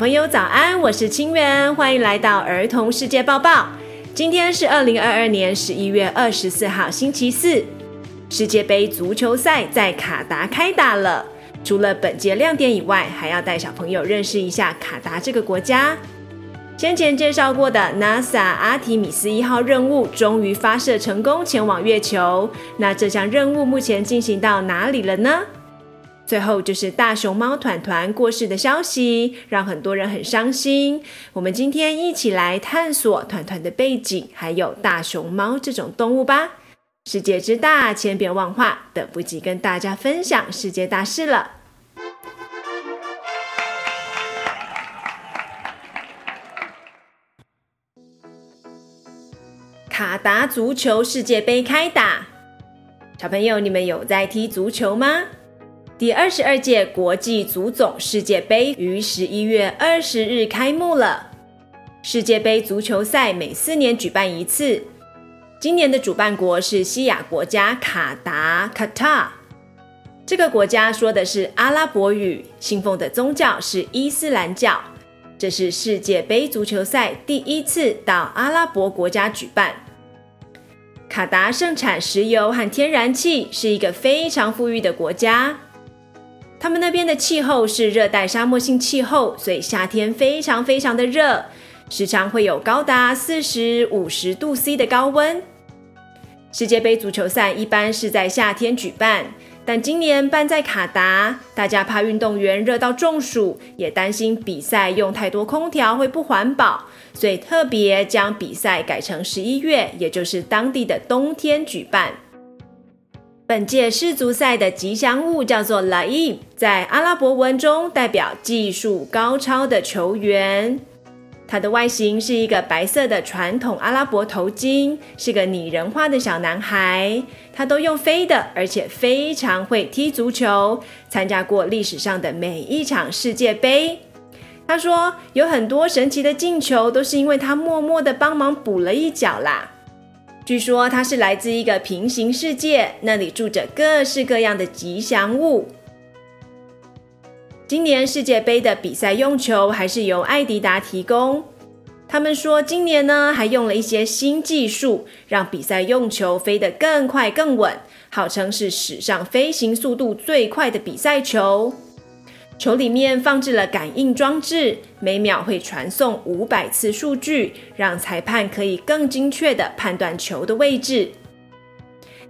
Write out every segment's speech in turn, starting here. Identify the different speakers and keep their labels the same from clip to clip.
Speaker 1: 朋友早安，我是清源，欢迎来到儿童世界报报。今天是二零二二年十一月二十四号，星期四。世界杯足球赛在卡达开打了。除了本届亮点以外，还要带小朋友认识一下卡达这个国家。先前介绍过的 NASA 阿提米斯一号任务终于发射成功，前往月球。那这项任务目前进行到哪里了呢？最后就是大熊猫团团过世的消息，让很多人很伤心。我们今天一起来探索团团的背景，还有大熊猫这种动物吧。世界之大，千变万化，等不及跟大家分享世界大事了。卡达足球世界杯开打，小朋友，你们有在踢足球吗？第二十二届国际足总世界杯于十一月二十日开幕了。世界杯足球赛每四年举办一次，今年的主办国是西亚国家卡达 （Qatar）。这个国家说的是阿拉伯语，信奉的宗教是伊斯兰教。这是世界杯足球赛第一次到阿拉伯国家举办。卡达盛产石油和天然气，是一个非常富裕的国家。他们那边的气候是热带沙漠性气候，所以夏天非常非常的热，时常会有高达四十五十度 C 的高温。世界杯足球赛一般是在夏天举办，但今年办在卡达，大家怕运动员热到中暑，也担心比赛用太多空调会不环保，所以特别将比赛改成十一月，也就是当地的冬天举办。本届世足赛的吉祥物叫做 Laib，在阿拉伯文中代表技术高超的球员。它的外形是一个白色的传统阿拉伯头巾，是个拟人化的小男孩。他都用飞的，而且非常会踢足球，参加过历史上的每一场世界杯。他说有很多神奇的进球，都是因为他默默的帮忙补了一脚啦。据说他是来自一个平行世界，那里住着各式各样的吉祥物。今年世界杯的比赛用球还是由艾迪达提供。他们说今年呢还用了一些新技术，让比赛用球飞得更快更稳，号称是史上飞行速度最快的比赛球。球里面放置了感应装置，每秒会传送五百次数据，让裁判可以更精确地判断球的位置。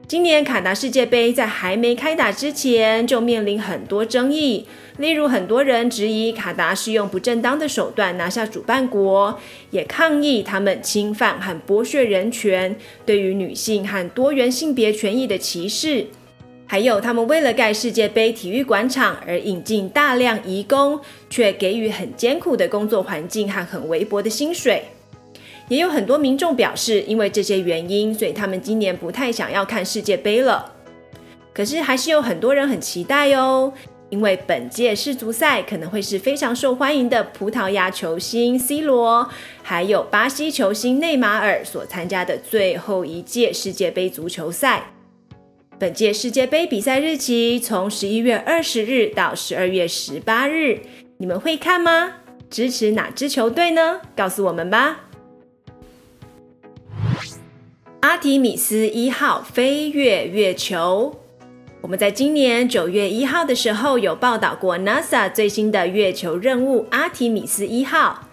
Speaker 1: 今年卡达世界杯在还没开打之前就面临很多争议，例如很多人质疑卡达是用不正当的手段拿下主办国，也抗议他们侵犯和剥削人权，对于女性和多元性别权益的歧视。还有，他们为了盖世界杯体育馆场而引进大量移工，却给予很艰苦的工作环境和很微薄的薪水。也有很多民众表示，因为这些原因，所以他们今年不太想要看世界杯了。可是，还是有很多人很期待哦，因为本届世足赛可能会是非常受欢迎的葡萄牙球星 C 罗，还有巴西球星内马尔所参加的最后一届世界杯足球赛。本届世界杯比赛日期从十一月二十日到十二月十八日，你们会看吗？支持哪支球队呢？告诉我们吧。阿提米斯一号飞越月球，我们在今年九月一号的时候有报道过 NASA 最新的月球任务阿提米斯一号。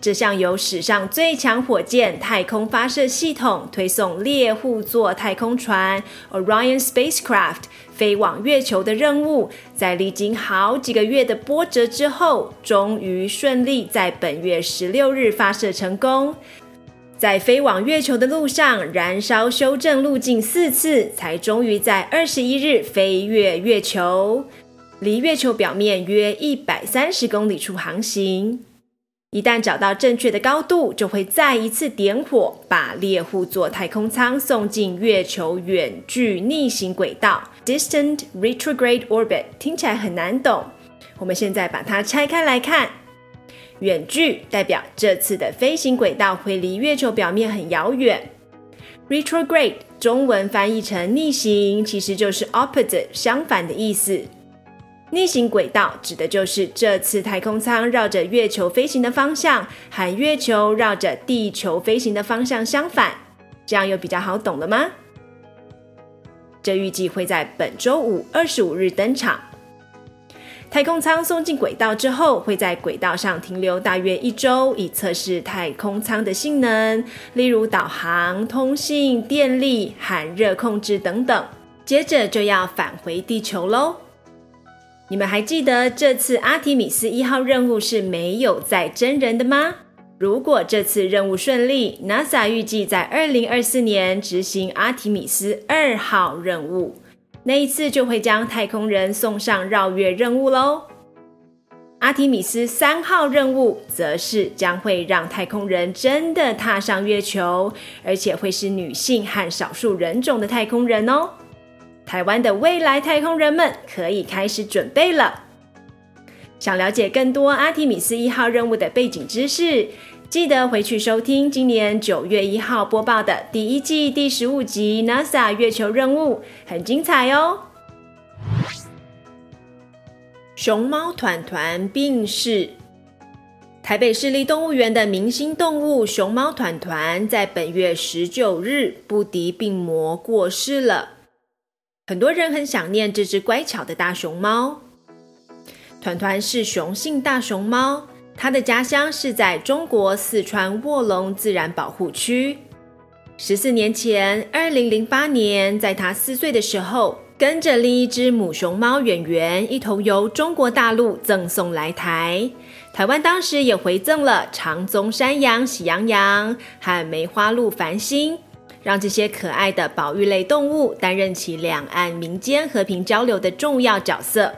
Speaker 1: 这项由史上最强火箭太空发射系统推送猎户座太空船 Orion Spacecraft 飞往月球的任务，在历经好几个月的波折之后，终于顺利在本月十六日发射成功。在飞往月球的路上，燃烧修正路径四次，才终于在二十一日飞越月球，离月球表面约一百三十公里处航行。一旦找到正确的高度，就会再一次点火，把猎户座太空舱送进月球远距逆行轨道 （Distant Retrograde Orbit）。听起来很难懂，我们现在把它拆开来看。远距代表这次的飞行轨道会离月球表面很遥远。Retrograde 中文翻译成逆行，其实就是 opposite 相反的意思。逆行轨道指的就是这次太空舱绕着月球飞行的方向，和月球绕着地球飞行的方向相反。这样有比较好懂了吗？这预计会在本周五二十五日登场。太空舱送进轨道之后，会在轨道上停留大约一周，以测试太空舱的性能，例如导航、通信、电力、和热控制等等。接着就要返回地球喽。你们还记得这次阿提米斯一号任务是没有载真人的吗？如果这次任务顺利，NASA 预计在二零二四年执行阿提米斯二号任务。那一次就会将太空人送上绕月任务喽。阿提米斯三号任务则是将会让太空人真的踏上月球，而且会是女性和少数人种的太空人哦。台湾的未来太空人们可以开始准备了。想了解更多阿提米斯一号任务的背景知识，记得回去收听今年九月一号播报的第一季第十五集 NASA 月球任务，很精彩哦。熊猫团团病逝，台北市立动物园的明星动物熊猫团团在本月十九日不敌病魔过世了。很多人很想念这只乖巧的大熊猫。团团是雄性大熊猫。它的家乡是在中国四川卧龙自然保护区。十四年前，二零零八年，在它四岁的时候，跟着另一只母熊猫圆圆一同由中国大陆赠送来台。台湾当时也回赠了长鬃山羊喜羊羊和梅花鹿繁星，让这些可爱的保育类动物担任起两岸民间和平交流的重要角色。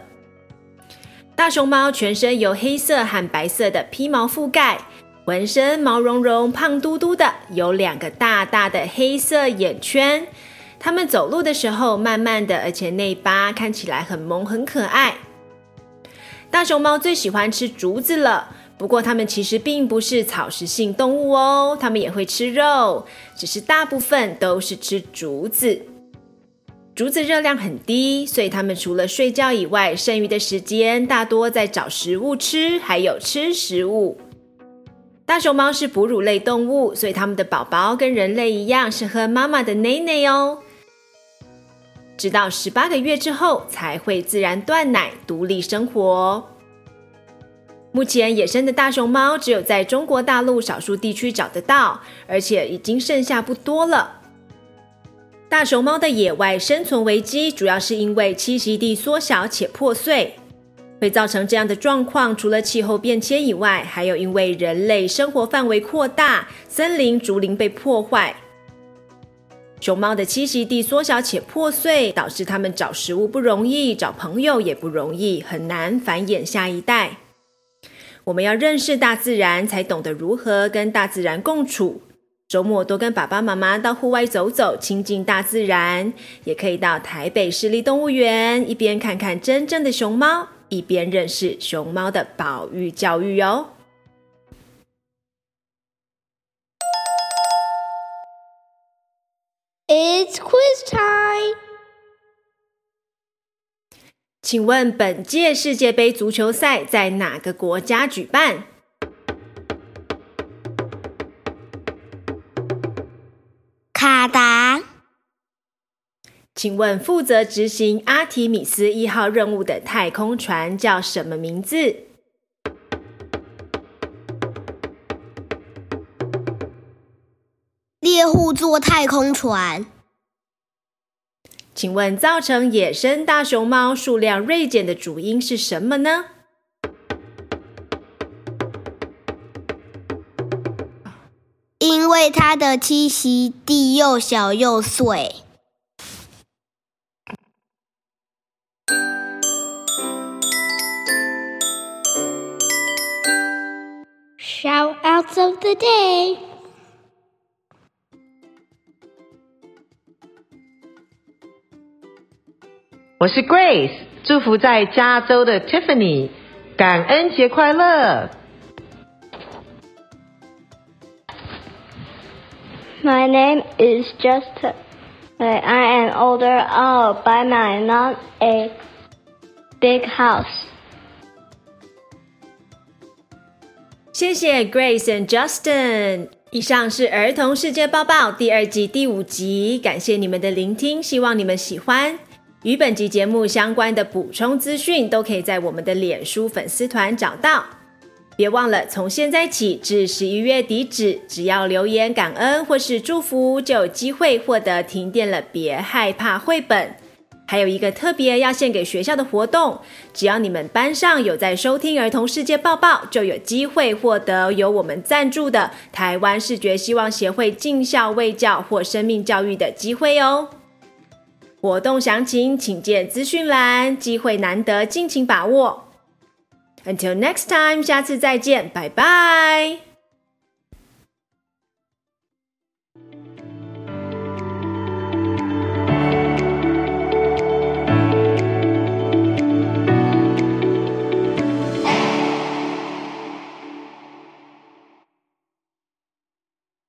Speaker 1: 大熊猫全身由黑色和白色的披毛覆盖，浑身毛茸茸、胖嘟嘟的，有两个大大的黑色眼圈。它们走路的时候慢慢的，而且内八看起来很萌、很可爱。大熊猫最喜欢吃竹子了，不过它们其实并不是草食性动物哦，它们也会吃肉，只是大部分都是吃竹子。竹子热量很低，所以它们除了睡觉以外，剩余的时间大多在找食物吃，还有吃食物。大熊猫是哺乳类动物，所以它们的宝宝跟人类一样是喝妈妈的奶奶哦。直到十八个月之后才会自然断奶，独立生活。目前野生的大熊猫只有在中国大陆少数地区找得到，而且已经剩下不多了。大熊猫的野外生存危机，主要是因为栖息地缩小且破碎。会造成这样的状况，除了气候变迁以外，还有因为人类生活范围扩大，森林、竹林被破坏。熊猫的栖息地缩小且破碎，导致它们找食物不容易，找朋友也不容易，很难繁衍下一代。我们要认识大自然，才懂得如何跟大自然共处。周末多跟爸爸妈妈到户外走走，亲近大自然，也可以到台北市立动物园，一边看看真正的熊猫，一边认识熊猫的保育教育哟。
Speaker 2: It's quiz time！
Speaker 1: 请问本届世界杯足球赛在哪个国家举办？
Speaker 2: 卡达，
Speaker 1: 请问负责执行阿提米斯一号任务的太空船叫什么名字？
Speaker 2: 猎户座太空船。
Speaker 1: 请问造成野生大熊猫数量锐减的主因是什么呢？
Speaker 2: 因为它的栖息地又小又碎。Shoutouts of the day。
Speaker 3: 我是 Grace，祝福在加州的 Tiffany，感恩节快乐。
Speaker 4: My name is Justin. I am older. I'll buy my not a big house.
Speaker 1: 谢谢 Grace and Justin。以上是儿童世界报报第二季第五集，感谢你们的聆听，希望你们喜欢。与本集节目相关的补充资讯都可以在我们的脸书粉丝团找到。别忘了，从现在起至十一月底止，只要留言感恩或是祝福，就有机会获得《停电了别害怕》绘本。还有一个特别要献给学校的活动，只要你们班上有在收听儿童世界报报，就有机会获得由我们赞助的台湾视觉希望协会进校卫教或生命教育的机会哦。活动详情请见资讯栏，机会难得，敬请把握。Until next time，下次再见，拜拜。